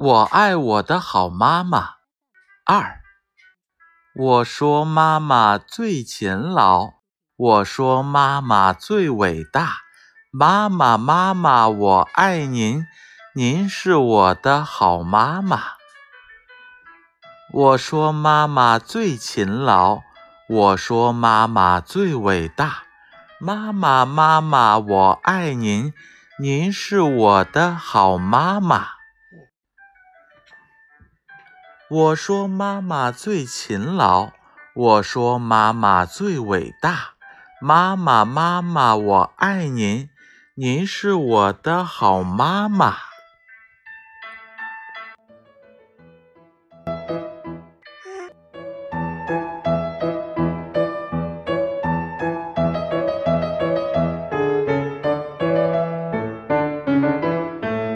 我爱我的好妈妈。二，我说妈妈最勤劳，我说妈妈最伟大。妈妈，妈妈，我爱您，您是我的好妈妈。我说妈妈最勤劳，我说妈妈最伟大。妈妈，妈妈，我爱您，您是我的好妈妈。我说妈妈最勤劳，我说妈妈最伟大。妈妈，妈妈，我爱您，您是我的好妈妈。